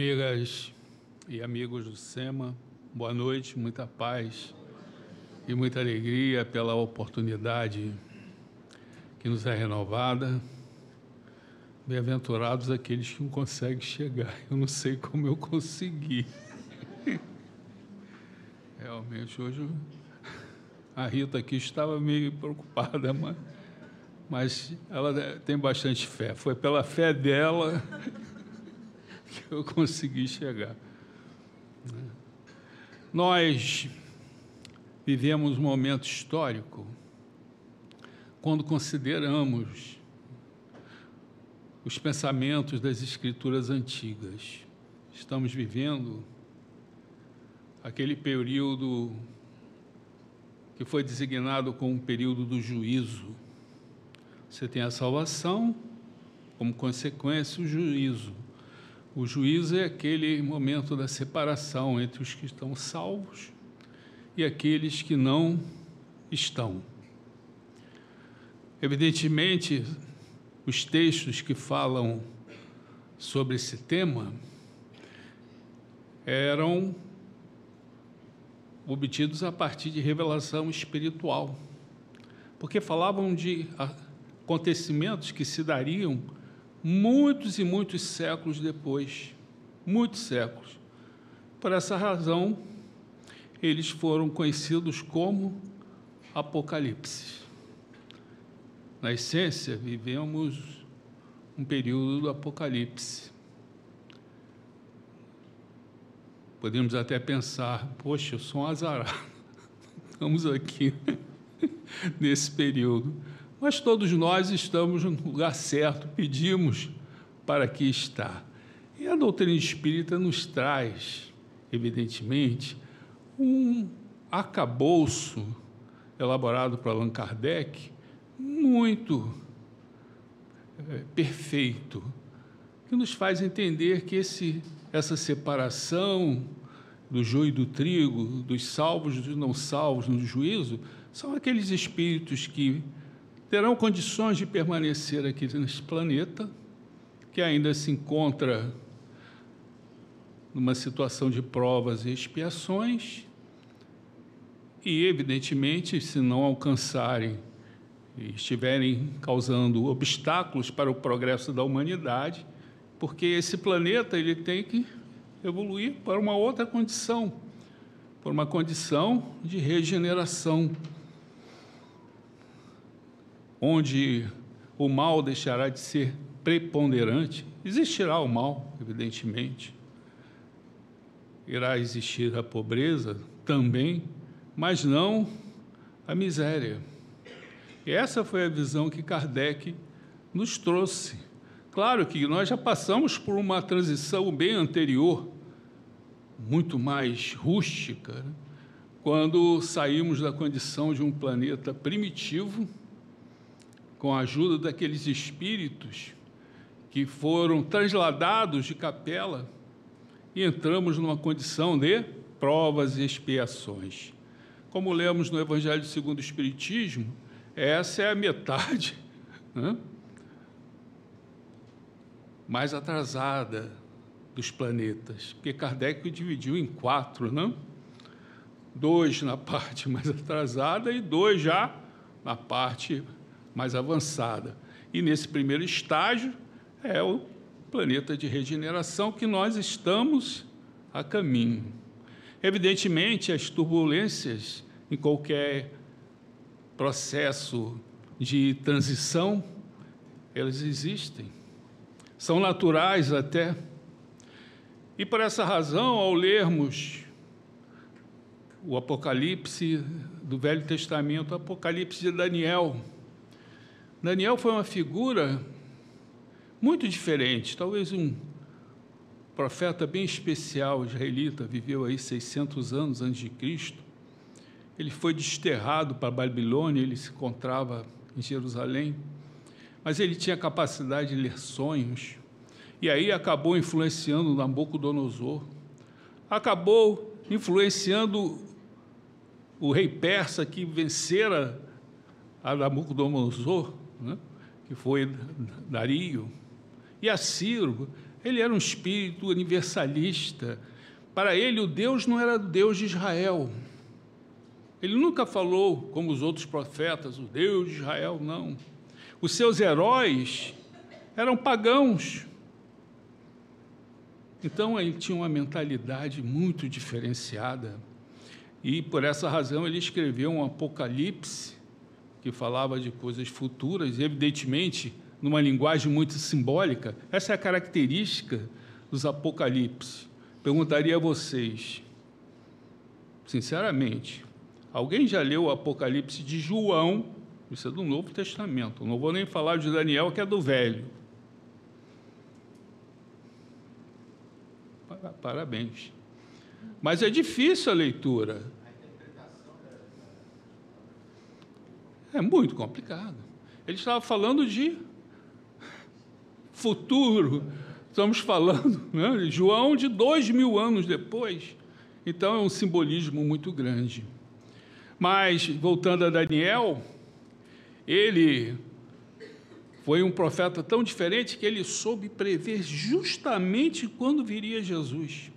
Amigas e amigos do SEMA, boa noite, muita paz e muita alegria pela oportunidade que nos é renovada. Bem-aventurados aqueles que não conseguem chegar. Eu não sei como eu consegui. Realmente, hoje a Rita aqui estava meio preocupada, mas, mas ela tem bastante fé. Foi pela fé dela eu consegui chegar. Nós vivemos um momento histórico quando consideramos os pensamentos das escrituras antigas. Estamos vivendo aquele período que foi designado como um período do juízo. Você tem a salvação, como consequência, o juízo. O juízo é aquele momento da separação entre os que estão salvos e aqueles que não estão. Evidentemente, os textos que falam sobre esse tema eram obtidos a partir de revelação espiritual, porque falavam de acontecimentos que se dariam muitos e muitos séculos depois muitos séculos. Por essa razão, eles foram conhecidos como Apocalipse. Na essência, vivemos um período do Apocalipse. Podemos até pensar, poxa, eu sou um azarado. Estamos aqui nesse período. Mas todos nós estamos no lugar certo, pedimos para que está. E a doutrina espírita nos traz, evidentemente, um acabouço elaborado por Allan Kardec muito é, perfeito, que nos faz entender que esse, essa separação do joio e do trigo, dos salvos e dos não salvos no juízo, são aqueles espíritos que terão condições de permanecer aqui nesse planeta, que ainda se encontra numa situação de provas e expiações, e, evidentemente, se não alcançarem e estiverem causando obstáculos para o progresso da humanidade, porque esse planeta ele tem que evoluir para uma outra condição, para uma condição de regeneração onde o mal deixará de ser preponderante, existirá o mal, evidentemente. Irá existir a pobreza também, mas não a miséria. E essa foi a visão que Kardec nos trouxe. Claro que nós já passamos por uma transição bem anterior, muito mais rústica, né? quando saímos da condição de um planeta primitivo com a ajuda daqueles espíritos que foram transladados de capela e entramos numa condição de provas e expiações. Como lemos no Evangelho segundo o Espiritismo, essa é a metade né, mais atrasada dos planetas, porque Kardec dividiu em quatro, não? Dois na parte mais atrasada e dois já na parte mais avançada. E nesse primeiro estágio é o planeta de regeneração que nós estamos a caminho. Evidentemente, as turbulências em qualquer processo de transição, elas existem. São naturais até. E por essa razão, ao lermos o Apocalipse do Velho Testamento, o Apocalipse de Daniel, Daniel foi uma figura muito diferente, talvez um profeta bem especial israelita, viveu aí 600 anos antes de Cristo. Ele foi desterrado para a Babilônia, ele se encontrava em Jerusalém, mas ele tinha capacidade de ler sonhos, e aí acabou influenciando Nabucodonosor, acabou influenciando o rei persa que vencera a Nabucodonosor, né? que foi Dario, e a Ciro, Ele era um espírito universalista. Para ele, o Deus não era o Deus de Israel. Ele nunca falou, como os outros profetas, o Deus de Israel, não. Os seus heróis eram pagãos. Então ele tinha uma mentalidade muito diferenciada. E por essa razão ele escreveu um Apocalipse que falava de coisas futuras, evidentemente, numa linguagem muito simbólica. Essa é a característica dos Apocalipse. Perguntaria a vocês, sinceramente, alguém já leu o Apocalipse de João? Isso é do Novo Testamento. Não vou nem falar de Daniel, que é do Velho. Parabéns. Mas é difícil a leitura. É muito complicado. Ele estava falando de futuro. Estamos falando, né? João, de dois mil anos depois. Então, é um simbolismo muito grande. Mas, voltando a Daniel, ele foi um profeta tão diferente que ele soube prever justamente quando viria Jesus.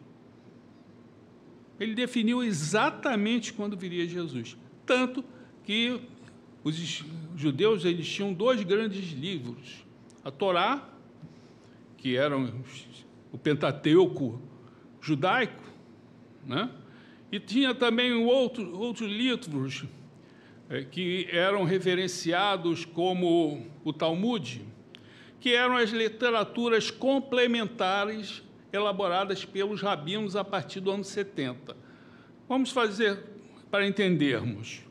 Ele definiu exatamente quando viria Jesus. Tanto que os judeus eles tinham dois grandes livros: a Torá, que era o Pentateuco judaico, né? e tinha também outro, outros livros é, que eram referenciados como o Talmud, que eram as literaturas complementares elaboradas pelos rabinos a partir do ano 70. Vamos fazer para entendermos.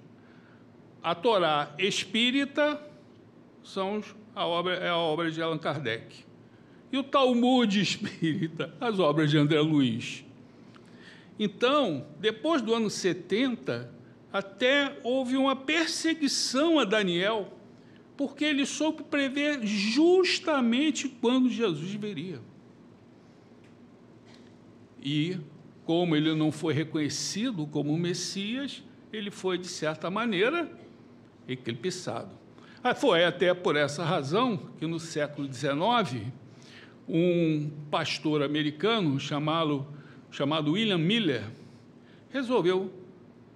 A Torá espírita são a obra, é a obra de Allan Kardec. E o Talmud espírita, as obras de André Luiz. Então, depois do ano 70, até houve uma perseguição a Daniel, porque ele soube prever justamente quando Jesus viria. E, como ele não foi reconhecido como Messias, ele foi, de certa maneira, eclipsado. Ah, foi até por essa razão que, no século XIX, um pastor americano chamado, chamado William Miller resolveu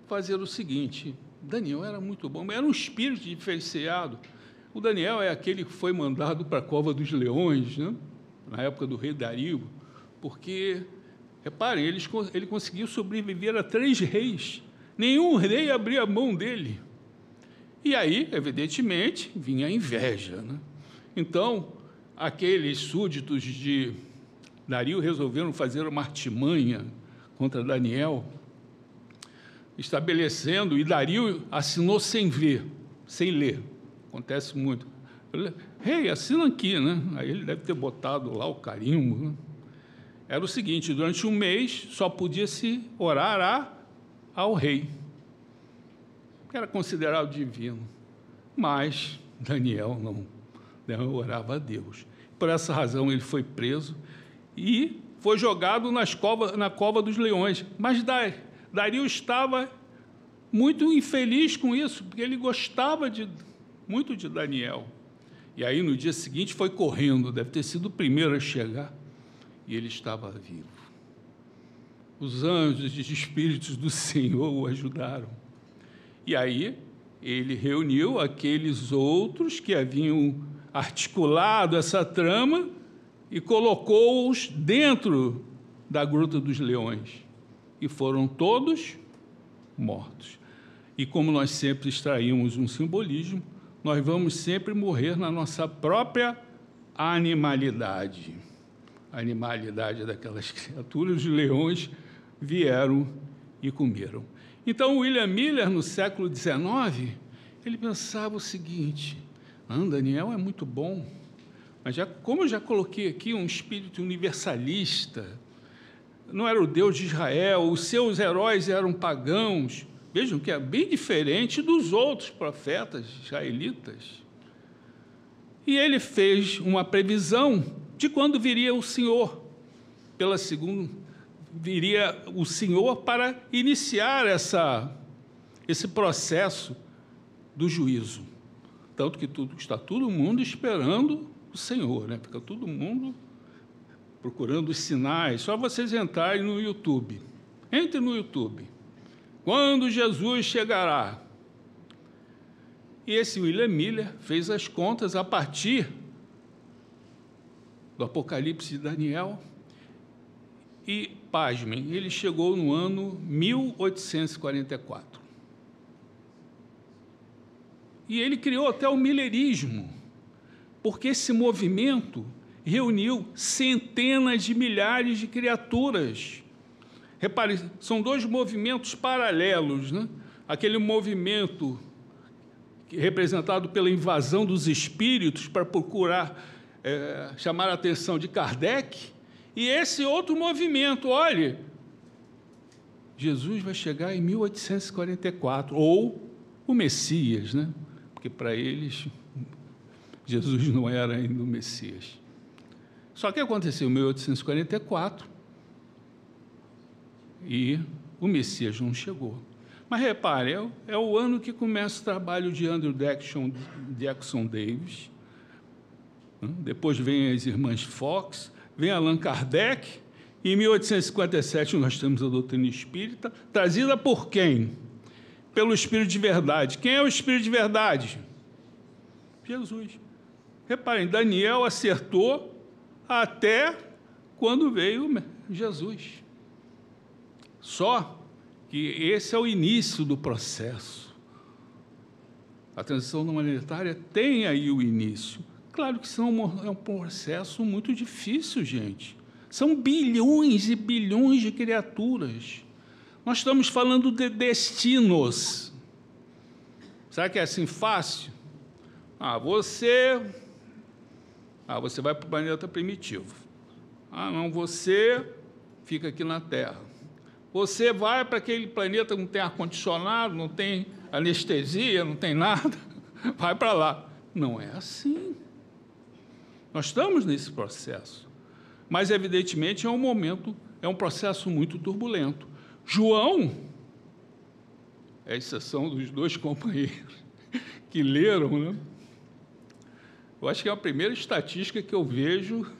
fazer o seguinte: Daniel era muito bom, era um espírito diferenciado. O Daniel é aquele que foi mandado para a cova dos leões, né? na época do rei Dario, porque, reparem, ele, ele conseguiu sobreviver a três reis. Nenhum rei abria a mão dele. E aí, evidentemente, vinha a inveja. Né? Então, aqueles súditos de Dario resolveram fazer uma artimanha contra Daniel estabelecendo, e Dario assinou sem ver, sem ler. Acontece muito. Rei, hey, assina aqui, né? Aí ele deve ter botado lá o carimbo. Né? Era o seguinte: durante um mês só podia se orar a, ao rei, que era considerado divino. Mas Daniel não, não orava a Deus. Por essa razão ele foi preso e foi jogado nas na cova dos leões. Mas Dario estava muito infeliz com isso, porque ele gostava de, muito de Daniel. E aí, no dia seguinte, foi correndo, deve ter sido o primeiro a chegar, e ele estava vivo. Os anjos e espíritos do Senhor o ajudaram. E aí, ele reuniu aqueles outros que haviam articulado essa trama e colocou-os dentro da Gruta dos Leões e foram todos mortos. E como nós sempre extraímos um simbolismo, nós vamos sempre morrer na nossa própria animalidade. A animalidade daquelas criaturas, os leões vieram e comeram. Então, William Miller, no século XIX, ele pensava o seguinte: ah, Daniel é muito bom, mas já, como eu já coloquei aqui um espírito universalista, não era o Deus de Israel, os seus heróis eram pagãos. Vejam que é bem diferente dos outros profetas israelitas. E ele fez uma previsão de quando viria o Senhor, pela segunda viria o Senhor para iniciar essa esse processo do juízo. Tanto que tudo, está todo mundo esperando o Senhor, né? Fica todo mundo procurando os sinais, só vocês entrarem no YouTube. Entre no YouTube. Quando Jesus chegará? E esse William Miller fez as contas a partir do Apocalipse de Daniel. E, pasmem, ele chegou no ano 1844. E ele criou até o milerismo, porque esse movimento reuniu centenas de milhares de criaturas. Repare, são dois movimentos paralelos, né? Aquele movimento representado pela invasão dos espíritos para procurar é, chamar a atenção de Kardec, e esse outro movimento, olhe, Jesus vai chegar em 1844, ou o Messias, né? porque para eles Jesus não era ainda o Messias. Só que aconteceu em 1844 e o Messias não chegou. Mas repare, é, é o ano que começa o trabalho de Andrew Jackson, Jackson Davis. Depois vem as irmãs Fox, vem Allan Kardec. E em 1857 nós temos a doutrina espírita, trazida por quem? Pelo Espírito de Verdade. Quem é o Espírito de Verdade? Jesus. Reparem, Daniel acertou até quando veio Jesus. Só que esse é o início do processo. A transição humanitária tem aí o início. Claro que são, é um processo muito difícil, gente. São bilhões e bilhões de criaturas. Nós estamos falando de destinos. Será que é assim fácil? Ah, você. Ah, você vai para o planeta primitivo. Ah, não, você fica aqui na Terra. Você vai para aquele planeta que não tem ar-condicionado, não tem anestesia, não tem nada. Vai para lá. Não é assim. Nós estamos nesse processo. Mas, evidentemente, é um momento, é um processo muito turbulento. João, é exceção dos dois companheiros que leram, né? Eu acho que é a primeira estatística que eu vejo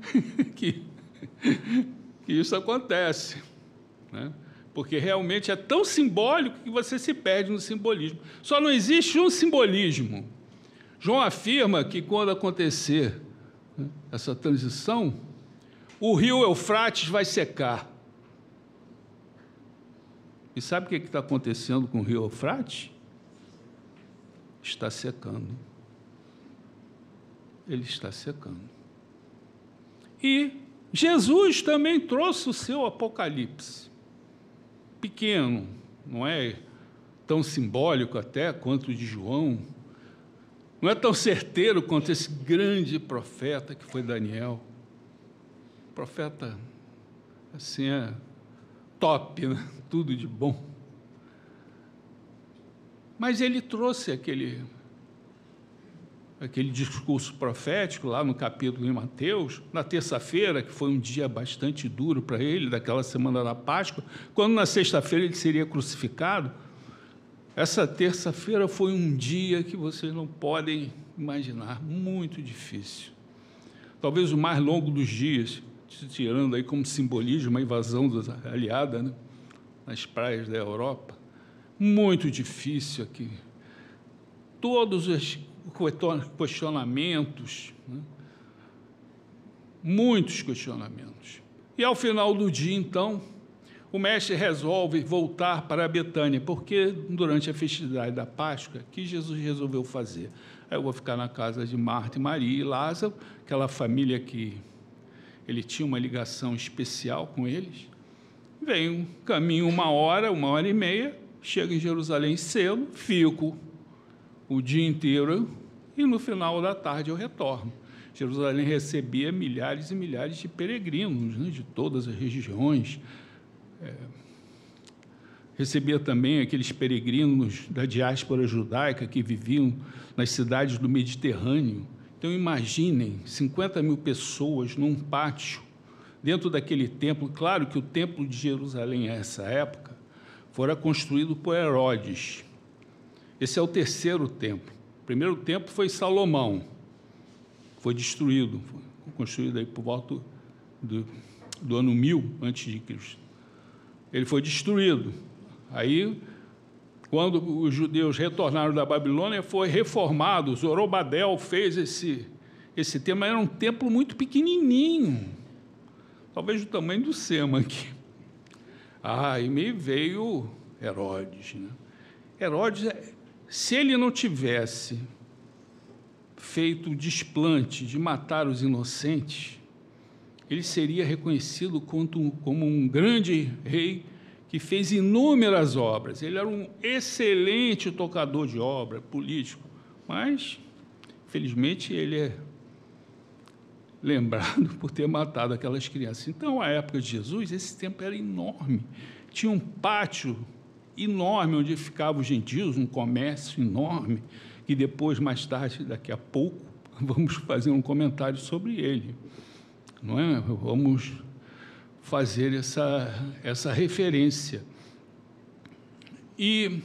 que, que isso acontece. Né? Porque realmente é tão simbólico que você se perde no simbolismo. Só não existe um simbolismo. João afirma que quando acontecer essa transição, o rio Eufrates vai secar. E sabe o que está acontecendo com o rio Eufrates? Está secando ele está secando. E Jesus também trouxe o seu Apocalipse. Pequeno, não é tão simbólico até quanto o de João, não é tão certeiro quanto esse grande profeta que foi Daniel. Profeta, assim, é top, né? tudo de bom. Mas ele trouxe aquele aquele discurso profético lá no capítulo de Mateus, na terça-feira, que foi um dia bastante duro para ele, daquela semana da Páscoa, quando na sexta-feira ele seria crucificado. Essa terça-feira foi um dia que vocês não podem imaginar, muito difícil. Talvez o mais longo dos dias, tirando aí como simbolismo a invasão aliada né, nas praias da Europa. Muito difícil aqui. Todos os questionamentos, né? muitos questionamentos. E ao final do dia, então, o mestre resolve voltar para Betânia, porque durante a festividade da Páscoa, que Jesus resolveu fazer? Eu vou ficar na casa de Marta e Maria e Lázaro, aquela família que ele tinha uma ligação especial com eles. Vem um caminho uma hora, uma hora e meia, chego em Jerusalém cedo, fico o dia inteiro e no final da tarde eu retorno. Jerusalém recebia milhares e milhares de peregrinos né, de todas as regiões. É, recebia também aqueles peregrinos da diáspora judaica que viviam nas cidades do Mediterrâneo. Então, imaginem 50 mil pessoas num pátio, dentro daquele templo. Claro que o templo de Jerusalém, nessa época, fora construído por Herodes. Esse é o terceiro templo. O primeiro templo foi Salomão, foi destruído, foi construído aí por volta do, do ano 1000 antes de Cristo. Ele foi destruído. Aí, quando os judeus retornaram da Babilônia, foi reformado. Zorobabel fez esse esse templo, era um templo muito pequenininho, talvez do tamanho do Sema aqui. Ah, e me veio Herodes. Né? Herodes, se ele não tivesse feito o desplante de matar os inocentes, ele seria reconhecido como um grande rei que fez inúmeras obras. Ele era um excelente tocador de obra, político, mas, felizmente, ele é lembrado por ter matado aquelas crianças. Então, a época de Jesus, esse templo era enorme. Tinha um pátio enorme onde ficavam os gentios, um comércio enorme, que depois, mais tarde, daqui a pouco, vamos fazer um comentário sobre ele. Não é? Vamos fazer essa, essa referência. E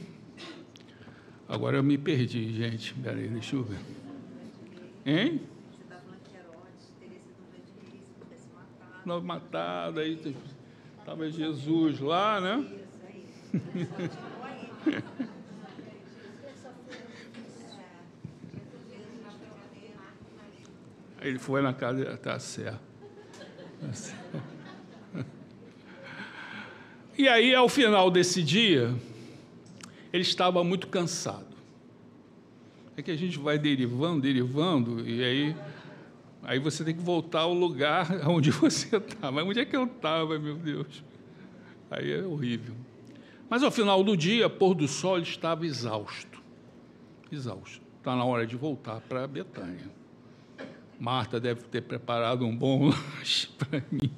agora eu me perdi, gente. Peraí, deixa eu ver. Hein? Nós matado, aí estava Jesus lá, né? Ele foi na casa, tá certo. E aí, ao final desse dia, ele estava muito cansado. É que a gente vai derivando, derivando, e aí Aí você tem que voltar ao lugar onde você estava. Onde é que eu estava, meu Deus? Aí é horrível. Mas ao final do dia, pôr do sol, ele estava exausto. Exausto. Está na hora de voltar para Betânia. Marta deve ter preparado um bom lanche para mim.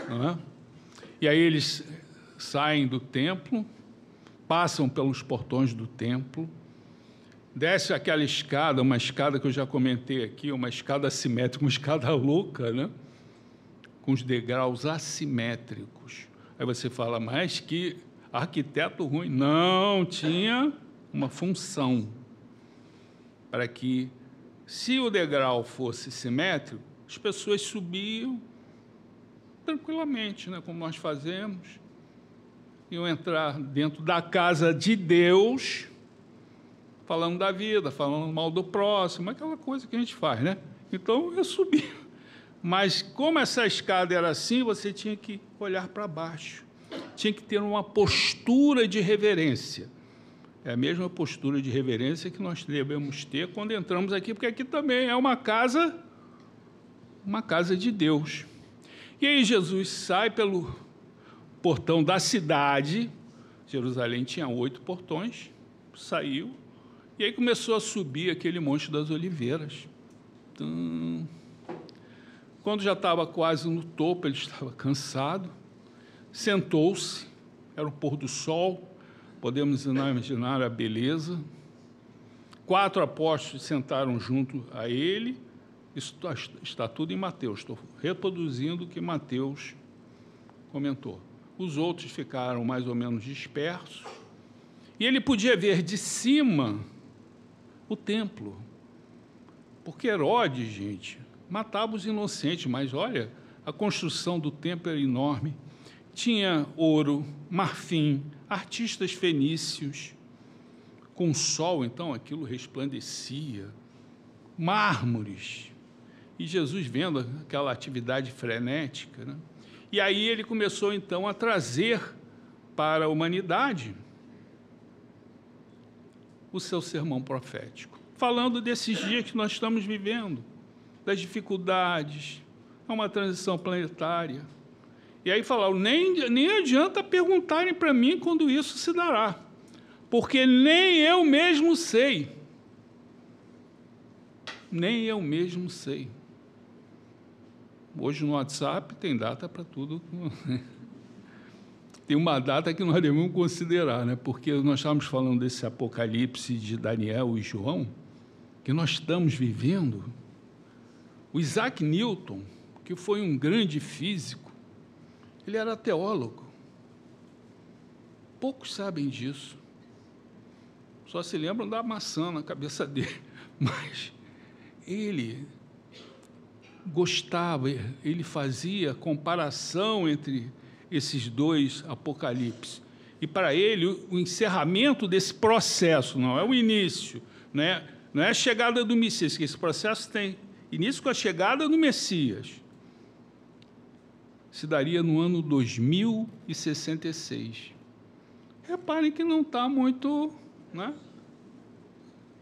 É? E aí eles saem do templo, passam pelos portões do templo, desce aquela escada, uma escada que eu já comentei aqui, uma escada assimétrica, uma escada louca, né? com os degraus assimétricos. Aí você fala, mas que arquiteto ruim. Não, tinha uma função para que, se o degrau fosse simétrico, as pessoas subiam tranquilamente, né? como nós fazemos, iam entrar dentro da casa de Deus falando da vida, falando mal do próximo, aquela coisa que a gente faz, né? Então eu subi. Mas como essa escada era assim, você tinha que olhar para baixo. Tinha que ter uma postura de reverência. É a mesma postura de reverência que nós devemos ter quando entramos aqui, porque aqui também é uma casa, uma casa de Deus. E aí Jesus sai pelo portão da cidade. Jerusalém tinha oito portões. Saiu, e aí começou a subir aquele monte das oliveiras. Quando já estava quase no topo, ele estava cansado, sentou-se, era o pôr do sol, podemos imaginar a beleza. Quatro apóstolos sentaram junto a ele, isso está, está tudo em Mateus, estou reproduzindo o que Mateus comentou. Os outros ficaram mais ou menos dispersos, e ele podia ver de cima o templo. Porque Herodes, gente, matava os inocentes, mas olha, a construção do templo era enorme. Tinha ouro, marfim, artistas fenícios, com sol, então aquilo resplandecia, mármores. E Jesus vendo aquela atividade frenética, né? E aí ele começou então a trazer para a humanidade o seu sermão profético, falando desses dias que nós estamos vivendo, das dificuldades, é uma transição planetária. E aí falaram, nem, nem adianta perguntarem para mim quando isso se dará, porque nem eu mesmo sei. Nem eu mesmo sei. Hoje no WhatsApp tem data para tudo. tem uma data que nós devemos considerar, né? porque nós estávamos falando desse apocalipse de Daniel e João, que nós estamos vivendo. O Isaac Newton, que foi um grande físico, ele era teólogo. Poucos sabem disso. Só se lembram da maçã na cabeça dele. Mas ele gostava, ele fazia comparação entre esses dois apocalipses. E para ele, o encerramento desse processo, não é o início, não é, não é a chegada do Messias, que esse processo tem início com a chegada do Messias. Se daria no ano 2066. Reparem que não está muito. Né?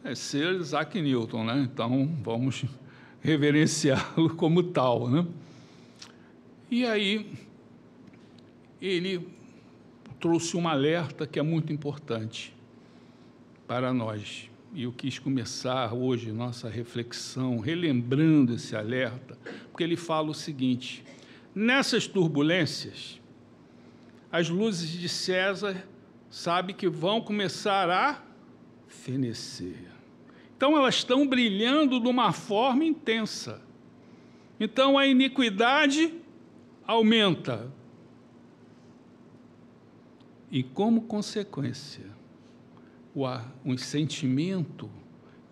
É ser Isaac Newton, né? então vamos reverenciá-lo como tal. Né? E aí, ele trouxe um alerta que é muito importante para nós. E eu quis começar hoje nossa reflexão relembrando esse alerta, porque ele fala o seguinte: nessas turbulências, as luzes de César sabe que vão começar a fenecer. Então elas estão brilhando de uma forma intensa. Então a iniquidade aumenta, e, como consequência, o, sentimento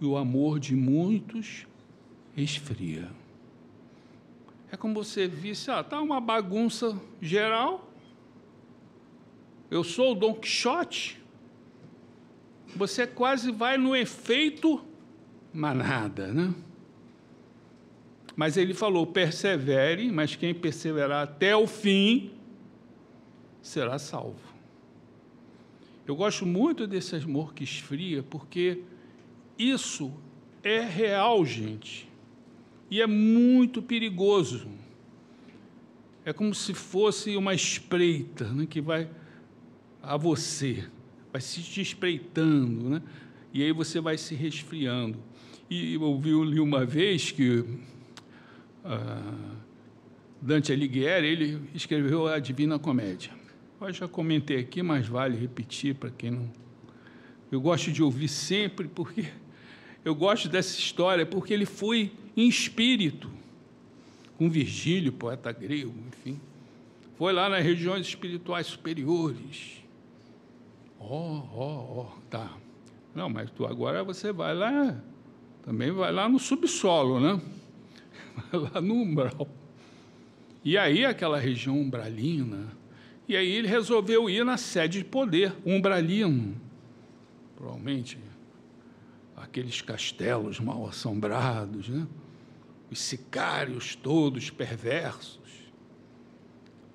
e o amor de muitos esfria. É como você visse, ah, tá uma bagunça geral. Eu sou o Dom Quixote. Você quase vai no efeito manada, né? Mas ele falou: persevere, mas quem perseverar até o fim será salvo. Eu gosto muito desse amor que esfria, porque isso é real, gente. E é muito perigoso. É como se fosse uma espreita né, que vai a você, vai se te espreitando, né? e aí você vai se resfriando. E eu ouvi uma vez que uh, Dante Alighieri ele escreveu a Divina Comédia. Eu já comentei aqui, mas vale repetir para quem não. Eu gosto de ouvir sempre, porque eu gosto dessa história, porque ele foi em espírito, com Virgílio, poeta grego, enfim. Foi lá nas regiões espirituais superiores. Ó, ó, ó, tá. Não, mas tu agora você vai lá, também vai lá no subsolo, né? Vai lá no umbral. E aí aquela região umbralina, e aí ele resolveu ir na sede de poder, umbralino. Provavelmente aqueles castelos mal assombrados, né? os sicários todos perversos,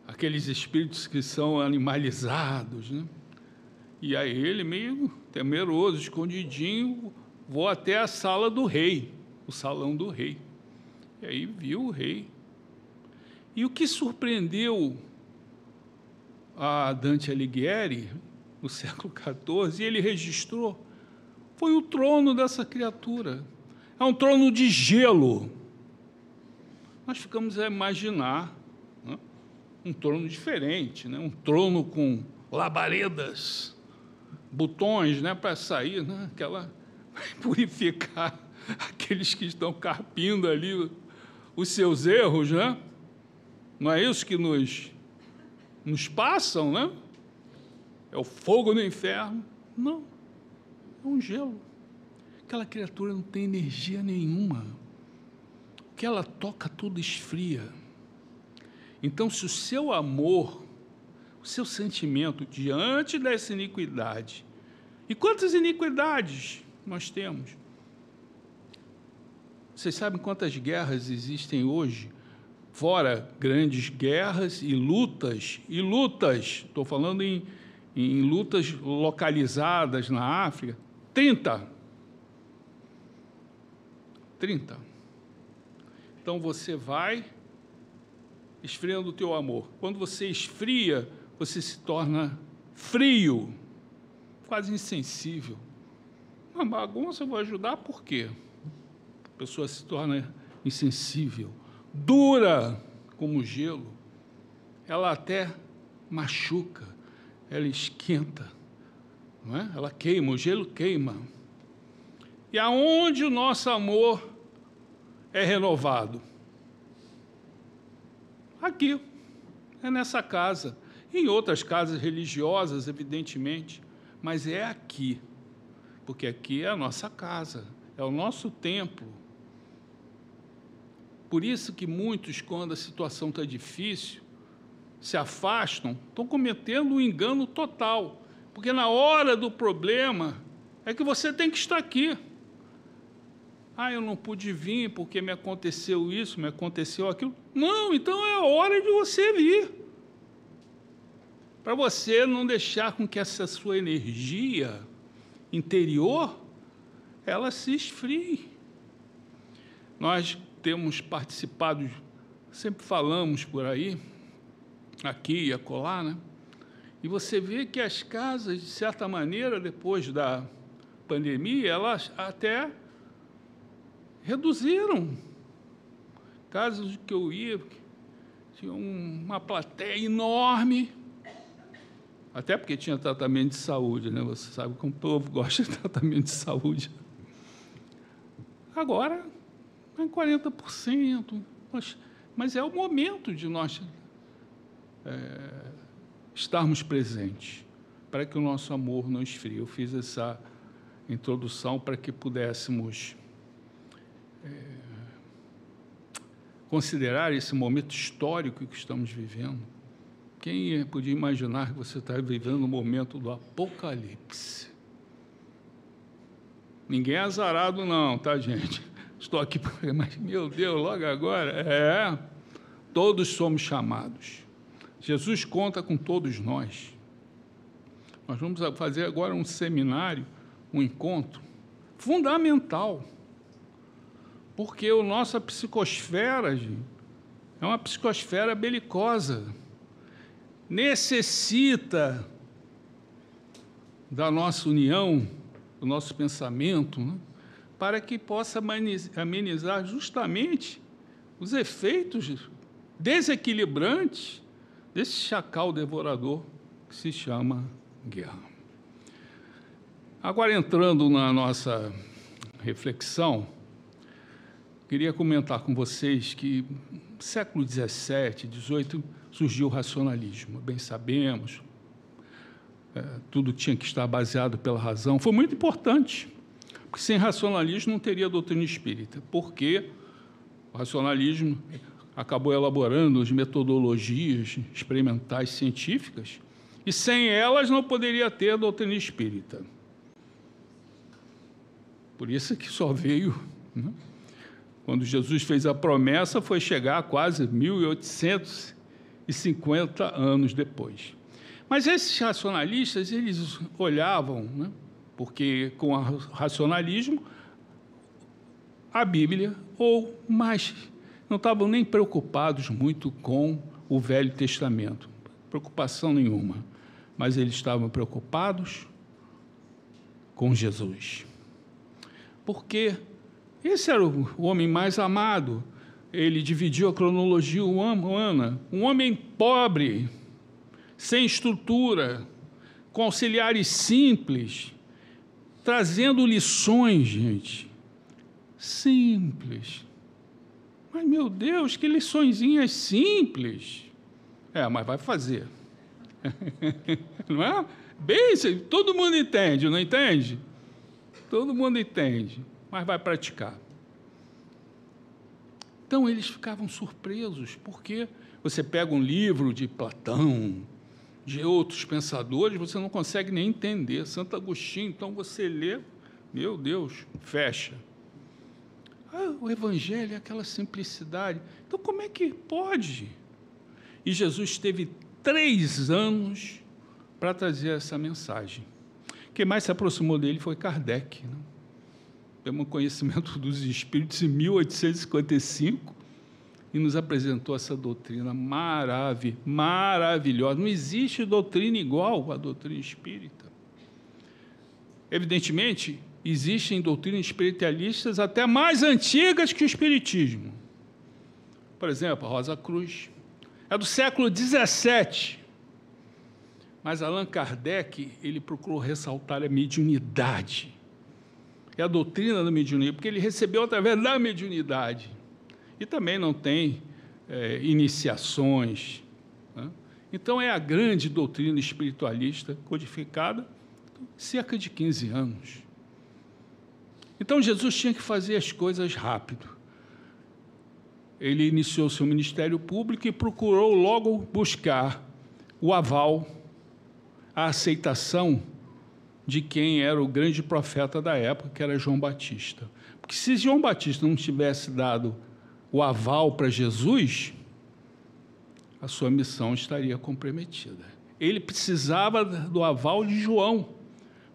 aqueles espíritos que são animalizados. Né? E aí ele, meio temeroso, escondidinho, vou até a sala do rei, o salão do rei. E aí viu o rei. E o que surpreendeu a Dante Alighieri, no século XIV, ele registrou, foi o trono dessa criatura. É um trono de gelo. Nós ficamos a imaginar né, um trono diferente, né, um trono com labaredas, botões né, para sair, né, aquela purificar aqueles que estão carpindo ali os seus erros, né? Não é isso que nos nos passam, né? É o fogo do inferno. Não, é um gelo. Aquela criatura não tem energia nenhuma. O que ela toca, tudo esfria. Então, se o seu amor, o seu sentimento diante dessa iniquidade, e quantas iniquidades nós temos? Vocês sabem quantas guerras existem hoje fora grandes guerras e lutas, e lutas, estou falando em, em lutas localizadas na África, 30. 30. Então você vai esfriando o teu amor. Quando você esfria, você se torna frio, quase insensível. Uma bagunça eu vou ajudar por quê? A pessoa se torna insensível dura como gelo, ela até machuca, ela esquenta, é? ela queima, o gelo queima. E aonde o nosso amor é renovado? Aqui, é nessa casa, em outras casas religiosas, evidentemente, mas é aqui, porque aqui é a nossa casa, é o nosso templo Por isso que muitos, quando a situação está difícil, se afastam, estão cometendo um engano total. Porque na hora do problema é que você tem que estar aqui. Ah, eu não pude vir porque me aconteceu isso, me aconteceu aquilo. Não, então é a hora de você vir. Para você não deixar com que essa sua energia interior ela se esfrie. Nós temos participado, sempre falamos por aí, aqui e acolá, né? E você vê que as casas, de certa maneira, depois da pandemia, elas até reduziram. Casos que eu ia, tinha uma plateia enorme, até porque tinha tratamento de saúde, né? Você sabe como o povo gosta de tratamento de saúde. Agora, em 40%. Mas, mas é o momento de nós é, estarmos presentes, para que o nosso amor não esfrie. Eu fiz essa introdução para que pudéssemos é, considerar esse momento histórico que estamos vivendo. Quem podia imaginar que você está vivendo o momento do apocalipse? Ninguém é azarado, não, tá, gente? Estou aqui, mas meu Deus, logo agora. É, todos somos chamados. Jesus conta com todos nós. Nós vamos fazer agora um seminário, um encontro fundamental. Porque a nossa psicosfera, gente, é uma psicosfera belicosa. Necessita da nossa união, do nosso pensamento, né? para que possa amenizar justamente os efeitos desequilibrantes desse chacal devorador que se chama guerra. Agora, entrando na nossa reflexão, queria comentar com vocês que no século XVII, XVIII, surgiu o racionalismo. Bem sabemos, é, tudo tinha que estar baseado pela razão. Foi muito importante porque sem racionalismo não teria doutrina espírita, porque o racionalismo acabou elaborando as metodologias experimentais científicas e sem elas não poderia ter a doutrina espírita. Por isso que só veio, né? quando Jesus fez a promessa, foi chegar quase 1850 anos depois. Mas esses racionalistas, eles olhavam, né? porque com o racionalismo, a Bíblia, ou mais, não estavam nem preocupados muito com o Velho Testamento, preocupação nenhuma, mas eles estavam preocupados com Jesus. Porque esse era o homem mais amado, ele dividiu a cronologia humana, um homem pobre, sem estrutura, com auxiliares simples, trazendo lições, gente, simples. Mas, meu Deus, que liçõezinhas simples. É, mas vai fazer. não é? Bem, todo mundo entende, não entende? Todo mundo entende, mas vai praticar. Então eles ficavam surpresos, porque você pega um livro de Platão, de outros pensadores, você não consegue nem entender. Santo Agostinho, então você lê, meu Deus, fecha. Ah, o Evangelho é aquela simplicidade. Então, como é que pode? E Jesus teve três anos para trazer essa mensagem. Quem mais se aproximou dele foi Kardec. Né? Temos conhecimento dos espíritos em 1855 e nos apresentou essa doutrina marav maravilhosa. Não existe doutrina igual à doutrina espírita. Evidentemente, existem doutrinas espiritualistas até mais antigas que o espiritismo. Por exemplo, a Rosa Cruz é do século XVII. Mas Allan Kardec ele procurou ressaltar a mediunidade. É a doutrina da mediunidade, porque ele recebeu através da mediunidade e também não tem é, iniciações. Né? Então, é a grande doutrina espiritualista codificada cerca de 15 anos. Então, Jesus tinha que fazer as coisas rápido. ele iniciou seu ministério público e procurou logo buscar o aval, a aceitação de quem era o grande profeta da época, que era João Batista. Porque se João Batista não tivesse dado o aval para Jesus, a sua missão estaria comprometida. Ele precisava do aval de João.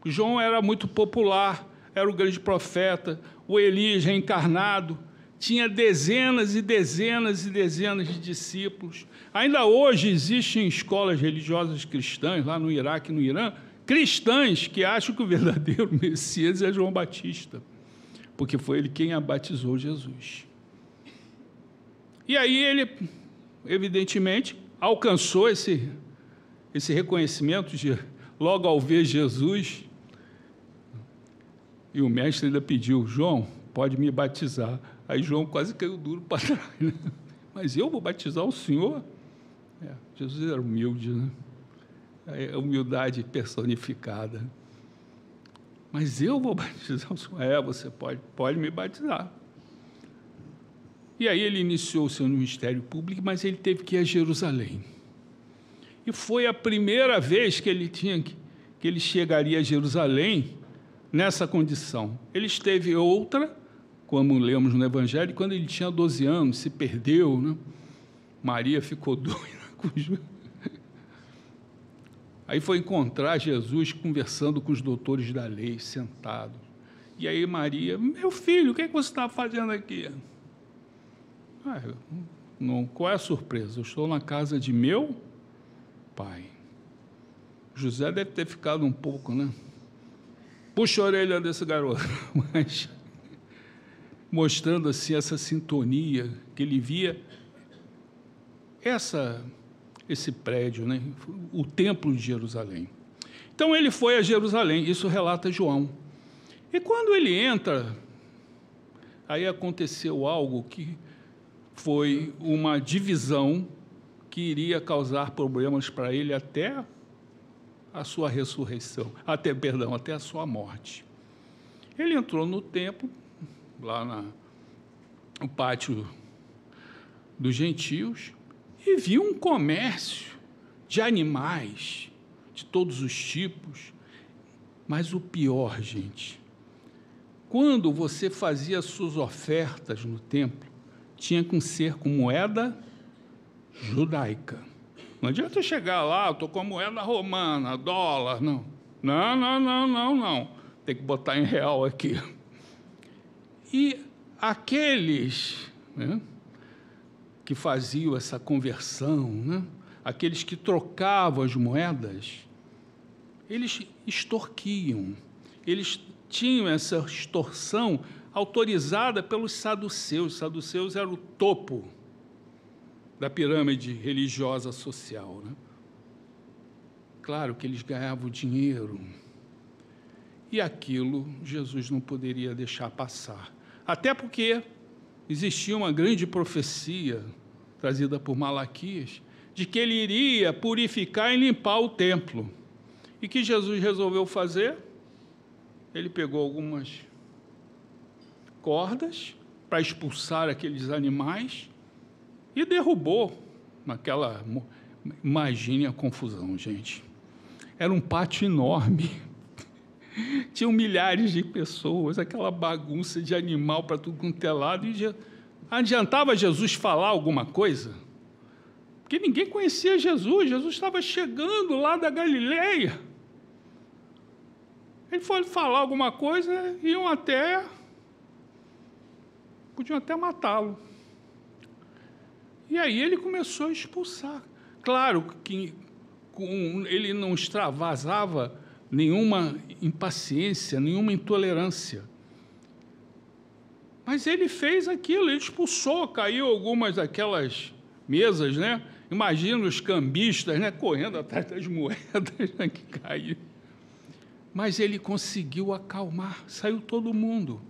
João era muito popular, era o grande profeta, o Elias reencarnado, tinha dezenas e dezenas e dezenas de discípulos. Ainda hoje existem escolas religiosas cristãs, lá no Iraque e no Irã, cristãs que acham que o verdadeiro Messias é João Batista, porque foi ele quem abatizou Jesus. E aí ele, evidentemente, alcançou esse, esse reconhecimento de, logo ao ver Jesus, e o mestre ainda pediu, João, pode me batizar. Aí João quase caiu duro para trás. Né? Mas eu vou batizar o senhor? É, Jesus era humilde, né? É humildade personificada. Mas eu vou batizar o senhor? É, você pode, pode me batizar. E aí ele iniciou o seu ministério público, mas ele teve que ir a Jerusalém. E foi a primeira vez que ele tinha que, que ele chegaria a Jerusalém nessa condição. Ele esteve outra, como lemos no Evangelho, quando ele tinha 12 anos, se perdeu, né? Maria ficou doida com Aí foi encontrar Jesus conversando com os doutores da lei, sentados. E aí Maria, meu filho, o que, é que você está fazendo aqui? Ah, não, qual é a surpresa? Eu estou na casa de meu pai. José deve ter ficado um pouco, né? Puxa a orelha desse garoto, mas mostrando assim essa sintonia que ele via essa esse prédio, né? o templo de Jerusalém. Então ele foi a Jerusalém, isso relata João. E quando ele entra, aí aconteceu algo que foi uma divisão que iria causar problemas para ele até a sua ressurreição, até, perdão, até a sua morte. Ele entrou no templo, lá na, no pátio dos gentios, e viu um comércio de animais de todos os tipos. Mas o pior, gente, quando você fazia suas ofertas no templo, tinha que ser com moeda judaica. Não adianta chegar lá, eu estou com a moeda romana, dólar, não. Não, não, não, não, não. Tem que botar em real aqui. E aqueles né, que faziam essa conversão, né, aqueles que trocavam as moedas, eles extorquiam, eles tinham essa extorsão autorizada pelos saduceus. Os saduceus eram o topo da pirâmide religiosa social. Né? Claro que eles ganhavam dinheiro. E aquilo Jesus não poderia deixar passar. Até porque existia uma grande profecia trazida por Malaquias de que ele iria purificar e limpar o templo. E que Jesus resolveu fazer? Ele pegou algumas cordas para expulsar aqueles animais e derrubou naquela. Imagine a confusão, gente. Era um pátio enorme. Tinham milhares de pessoas, aquela bagunça de animal para tudo quanto é lado. E adiantava Jesus falar alguma coisa? Porque ninguém conhecia Jesus. Jesus estava chegando lá da Galileia. Ele foi falar alguma coisa, iam até. podiam até matá-lo. E aí ele começou a expulsar. Claro que ele não extravasava nenhuma impaciência, nenhuma intolerância. Mas ele fez aquilo, ele expulsou, caiu algumas daquelas mesas, né? Imagina os cambistas, né, correndo atrás das moedas né, que caíram. Mas ele conseguiu acalmar, saiu todo mundo.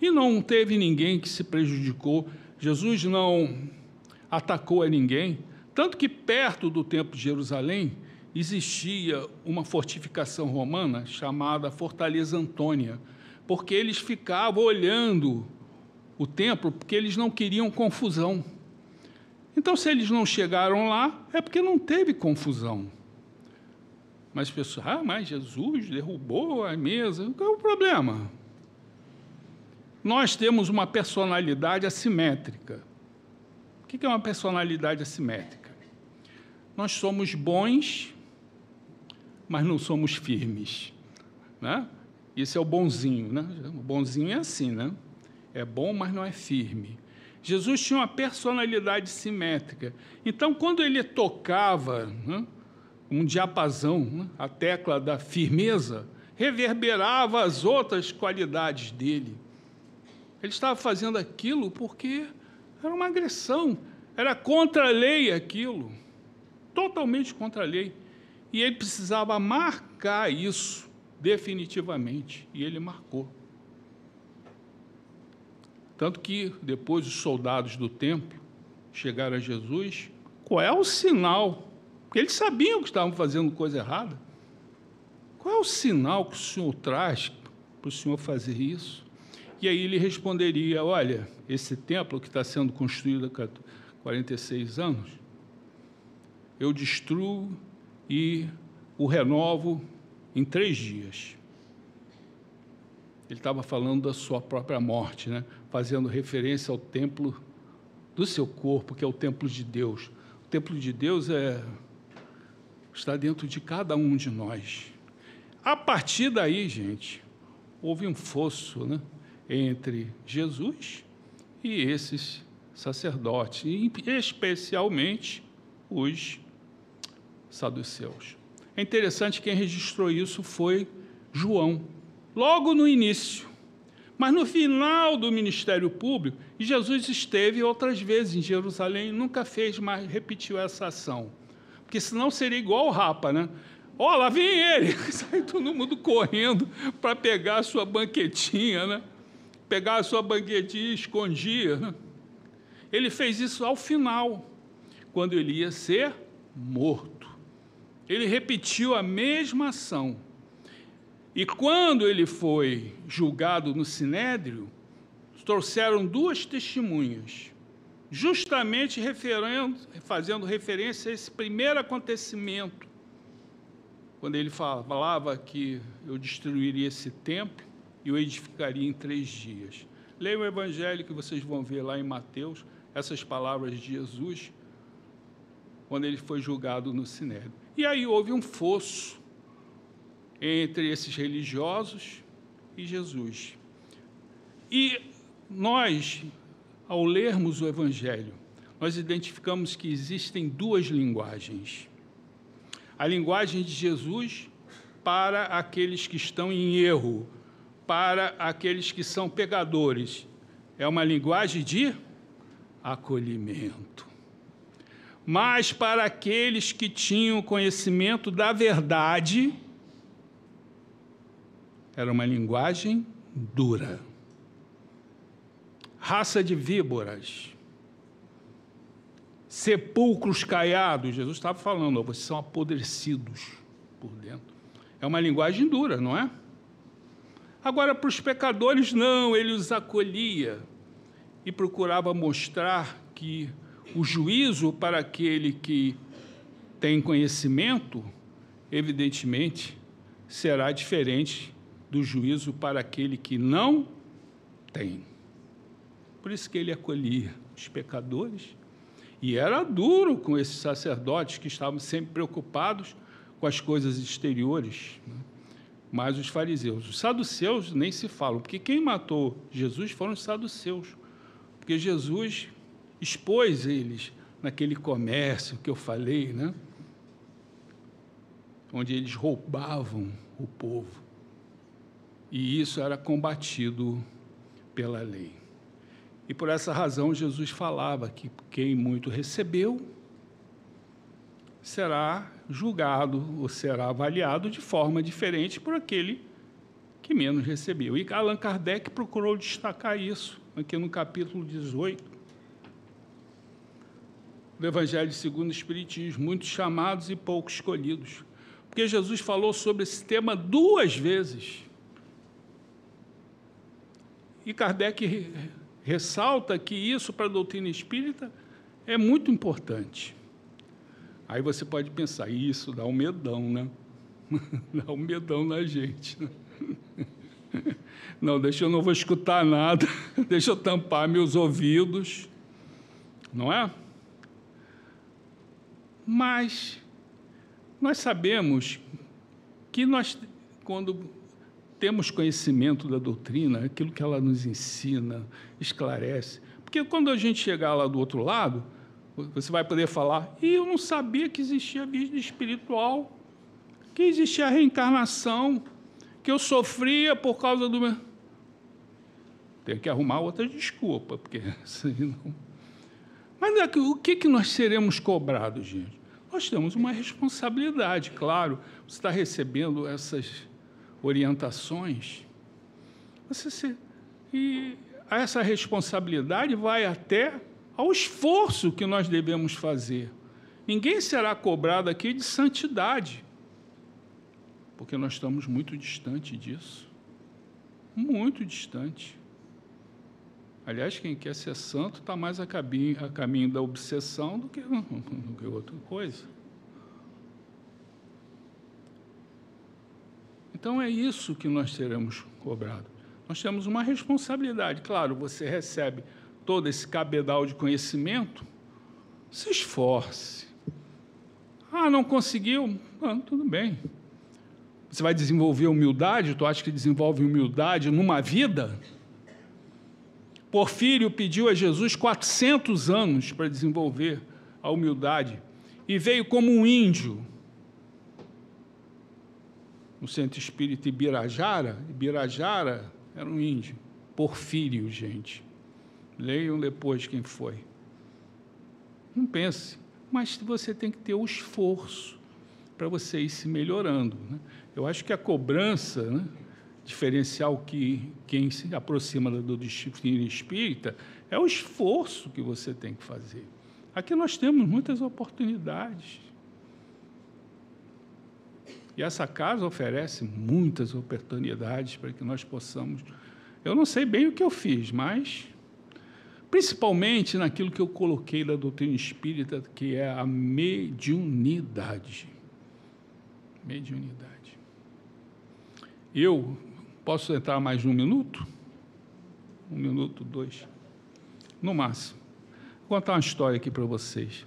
E não teve ninguém que se prejudicou. Jesus não atacou a ninguém, tanto que perto do Templo de Jerusalém existia uma fortificação romana chamada Fortaleza Antônia, porque eles ficavam olhando o templo porque eles não queriam confusão. Então, se eles não chegaram lá, é porque não teve confusão. Mas as pessoas, ah, mas Jesus derrubou a mesa. Qual é o problema? Nós temos uma personalidade assimétrica. O que é uma personalidade assimétrica? Nós somos bons, mas não somos firmes. Né? Isso é o bonzinho. Né? O bonzinho é assim, né? É bom, mas não é firme. Jesus tinha uma personalidade simétrica. Então, quando ele tocava né, um diapasão, né, a tecla da firmeza, reverberava as outras qualidades dele. Ele estava fazendo aquilo porque era uma agressão, era contra a lei aquilo, totalmente contra a lei. E ele precisava marcar isso definitivamente, e ele marcou. Tanto que depois os soldados do templo chegaram a Jesus, qual é o sinal? Porque eles sabiam que estavam fazendo coisa errada. Qual é o sinal que o Senhor traz para o Senhor fazer isso? E aí ele responderia: Olha, esse templo que está sendo construído há 46 anos, eu destruo e o renovo em três dias. Ele estava falando da sua própria morte, né? fazendo referência ao templo do seu corpo, que é o templo de Deus. O templo de Deus é está dentro de cada um de nós. A partir daí, gente, houve um fosso né, entre Jesus e esses sacerdotes, especialmente os saduceus. É interessante quem registrou isso foi João, logo no início. Mas no final do ministério público, Jesus esteve outras vezes em Jerusalém, nunca fez mais, repetiu essa ação. Porque senão seria igual o Rapa, né? Ó, lá vem ele! Sai todo mundo correndo para pegar a sua banquetinha, né? Pegar a sua banquetinha e escondia. Né? Ele fez isso ao final, quando ele ia ser morto. Ele repetiu a mesma ação. E quando ele foi julgado no Sinédrio, trouxeram duas testemunhas, justamente fazendo referência a esse primeiro acontecimento, quando ele falava que eu destruiria esse templo e o edificaria em três dias. Leia o Evangelho que vocês vão ver lá em Mateus, essas palavras de Jesus, quando ele foi julgado no Sinédrio. E aí houve um fosso entre esses religiosos e Jesus. E nós, ao lermos o Evangelho, nós identificamos que existem duas linguagens. A linguagem de Jesus para aqueles que estão em erro, para aqueles que são pegadores. É uma linguagem de acolhimento. Mas para aqueles que tinham conhecimento da verdade, era uma linguagem dura. Raça de víboras, sepulcros caiados. Jesus estava falando, vocês são apodrecidos por dentro. É uma linguagem dura, não é? Agora, para os pecadores, não, ele os acolhia e procurava mostrar que o juízo para aquele que tem conhecimento, evidentemente, será diferente do juízo para aquele que não tem. Por isso que ele acolhia os pecadores e era duro com esses sacerdotes que estavam sempre preocupados com as coisas exteriores. Né? Mas os fariseus, os saduceus nem se falam, porque quem matou Jesus foram os saduceus, porque Jesus expôs eles naquele comércio que eu falei, né? onde eles roubavam o povo e isso era combatido pela lei. E por essa razão Jesus falava que quem muito recebeu será julgado ou será avaliado de forma diferente por aquele que menos recebeu. E Allan Kardec procurou destacar isso aqui no capítulo 18 do Evangelho segundo o Espiritismo, muitos chamados e poucos escolhidos. Porque Jesus falou sobre esse tema duas vezes. E Kardec ressalta que isso para a doutrina espírita é muito importante. Aí você pode pensar, isso dá um medão, né? dá um medão na gente. Não, deixa eu não vou escutar nada, deixa eu tampar meus ouvidos, não é? Mas nós sabemos que nós, quando temos conhecimento da doutrina, aquilo que ela nos ensina, esclarece, porque quando a gente chegar lá do outro lado, você vai poder falar, e eu não sabia que existia vida espiritual, que existia reencarnação, que eu sofria por causa do meu. Tem que arrumar outra desculpa, porque. Mas é o que, que nós seremos cobrados, gente? Nós temos uma responsabilidade, claro. Você está recebendo essas orientações. Você se... E essa responsabilidade vai até ao esforço que nós devemos fazer. Ninguém será cobrado aqui de santidade, porque nós estamos muito distante disso. Muito distante. Aliás, quem quer ser santo está mais a caminho, a caminho da obsessão do que, do que outra coisa. Então é isso que nós seremos cobrados. Nós temos uma responsabilidade. Claro, você recebe todo esse cabedal de conhecimento, se esforce. Ah, não conseguiu? Ah, tudo bem. Você vai desenvolver humildade? Tu acha que desenvolve humildade numa vida? Porfírio pediu a Jesus 400 anos para desenvolver a humildade e veio como um índio no centro espírita Ibirajara. Ibirajara era um índio. Porfírio, gente. Leiam depois quem foi. Não pense, mas você tem que ter o esforço para você ir se melhorando. Né? Eu acho que a cobrança né, diferencial que quem se aproxima do disciplina espírita é o esforço que você tem que fazer. Aqui nós temos muitas oportunidades. E essa casa oferece muitas oportunidades para que nós possamos. Eu não sei bem o que eu fiz, mas principalmente naquilo que eu coloquei da doutrina espírita, que é a mediunidade. Mediunidade. Eu posso entrar mais um minuto? Um minuto, dois. No máximo. Vou contar uma história aqui para vocês.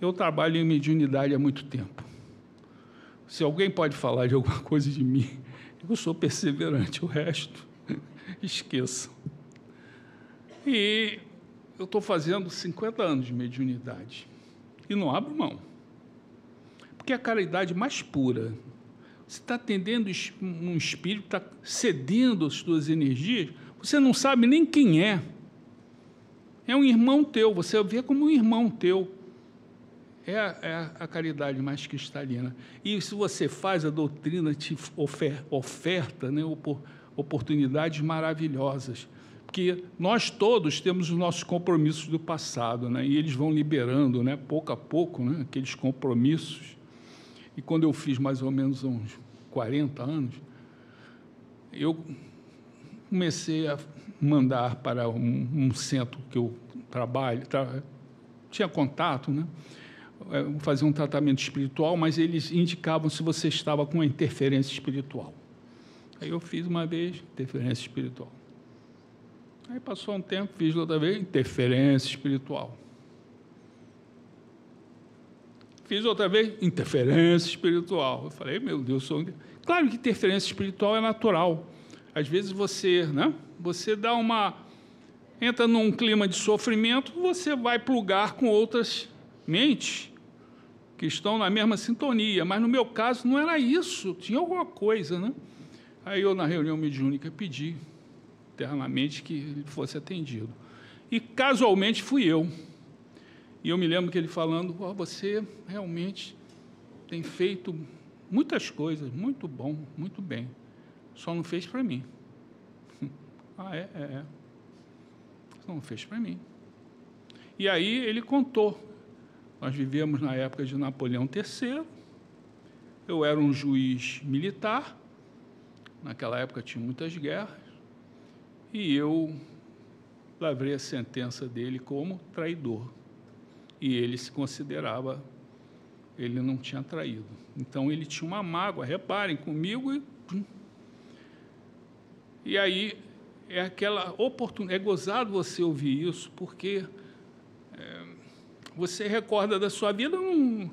Eu trabalho em mediunidade há muito tempo. Se alguém pode falar de alguma coisa de mim, eu sou perseverante, o resto, esqueçam. E eu estou fazendo 50 anos de mediunidade e não abro mão. Porque é a caridade mais pura. Você está atendendo um espírito, está cedendo as suas energias, você não sabe nem quem é. É um irmão teu, você vê como um irmão teu. É a, é a caridade mais cristalina. E se você faz, a doutrina te ofer, oferta né, oportunidades maravilhosas porque nós todos temos os nossos compromissos do passado, né? e eles vão liberando, né, pouco a pouco, né, aqueles compromissos. E quando eu fiz mais ou menos uns 40 anos, eu comecei a mandar para um, um centro que eu trabalho, tra tinha contato, né? É, fazer um tratamento espiritual, mas eles indicavam se você estava com uma interferência espiritual. Aí eu fiz uma vez interferência espiritual. Aí passou um tempo, fiz outra vez, interferência espiritual. Fiz outra vez, interferência espiritual. Eu falei, meu Deus, sou... claro que interferência espiritual é natural. Às vezes você, né? Você dá uma entra num clima de sofrimento, você vai plugar com outras mentes que estão na mesma sintonia, mas no meu caso não era isso, tinha alguma coisa, né? Aí eu na reunião mediúnica pedi internamente que ele fosse atendido. E casualmente fui eu. E eu me lembro que ele falando: oh, você realmente tem feito muitas coisas, muito bom, muito bem. Só não fez para mim. ah, é, é, é. Só não fez para mim. E aí ele contou. Nós vivemos na época de Napoleão III. Eu era um juiz militar. Naquela época tinha muitas guerras. E eu lavrei a sentença dele como traidor. E ele se considerava, ele não tinha traído. Então ele tinha uma mágoa, reparem comigo. E, e aí é aquela oportunidade, é gozado você ouvir isso, porque é, você recorda da sua vida, não,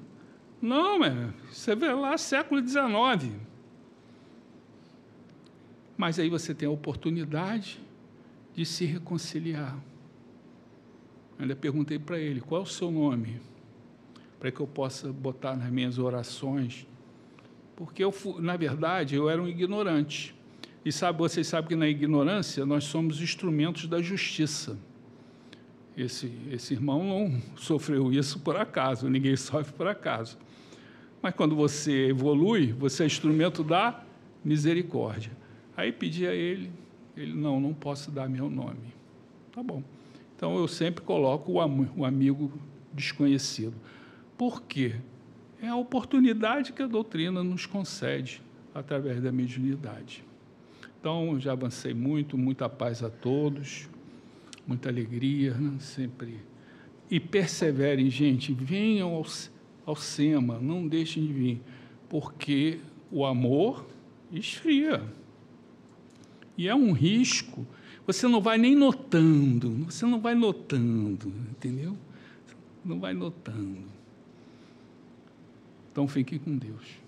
não é, você vê lá século XIX. Mas aí você tem a oportunidade de se reconciliar. Ainda perguntei para ele: qual é o seu nome? Para que eu possa botar nas minhas orações. Porque, eu, na verdade, eu era um ignorante. E sabe, vocês sabem que na ignorância nós somos instrumentos da justiça. Esse, esse irmão não sofreu isso por acaso, ninguém sofre por acaso. Mas quando você evolui, você é instrumento da misericórdia. Aí pedi a ele, ele, não, não posso dar meu nome. Tá bom. Então eu sempre coloco o, am o amigo desconhecido. Por quê? É a oportunidade que a doutrina nos concede através da mediunidade. Então, já avancei muito, muita paz a todos, muita alegria, né? sempre. E perseverem, gente, venham ao, ao SEMA, não deixem de vir, porque o amor esfria. E é um risco. Você não vai nem notando, você não vai notando, entendeu? Não vai notando. Então fique com Deus.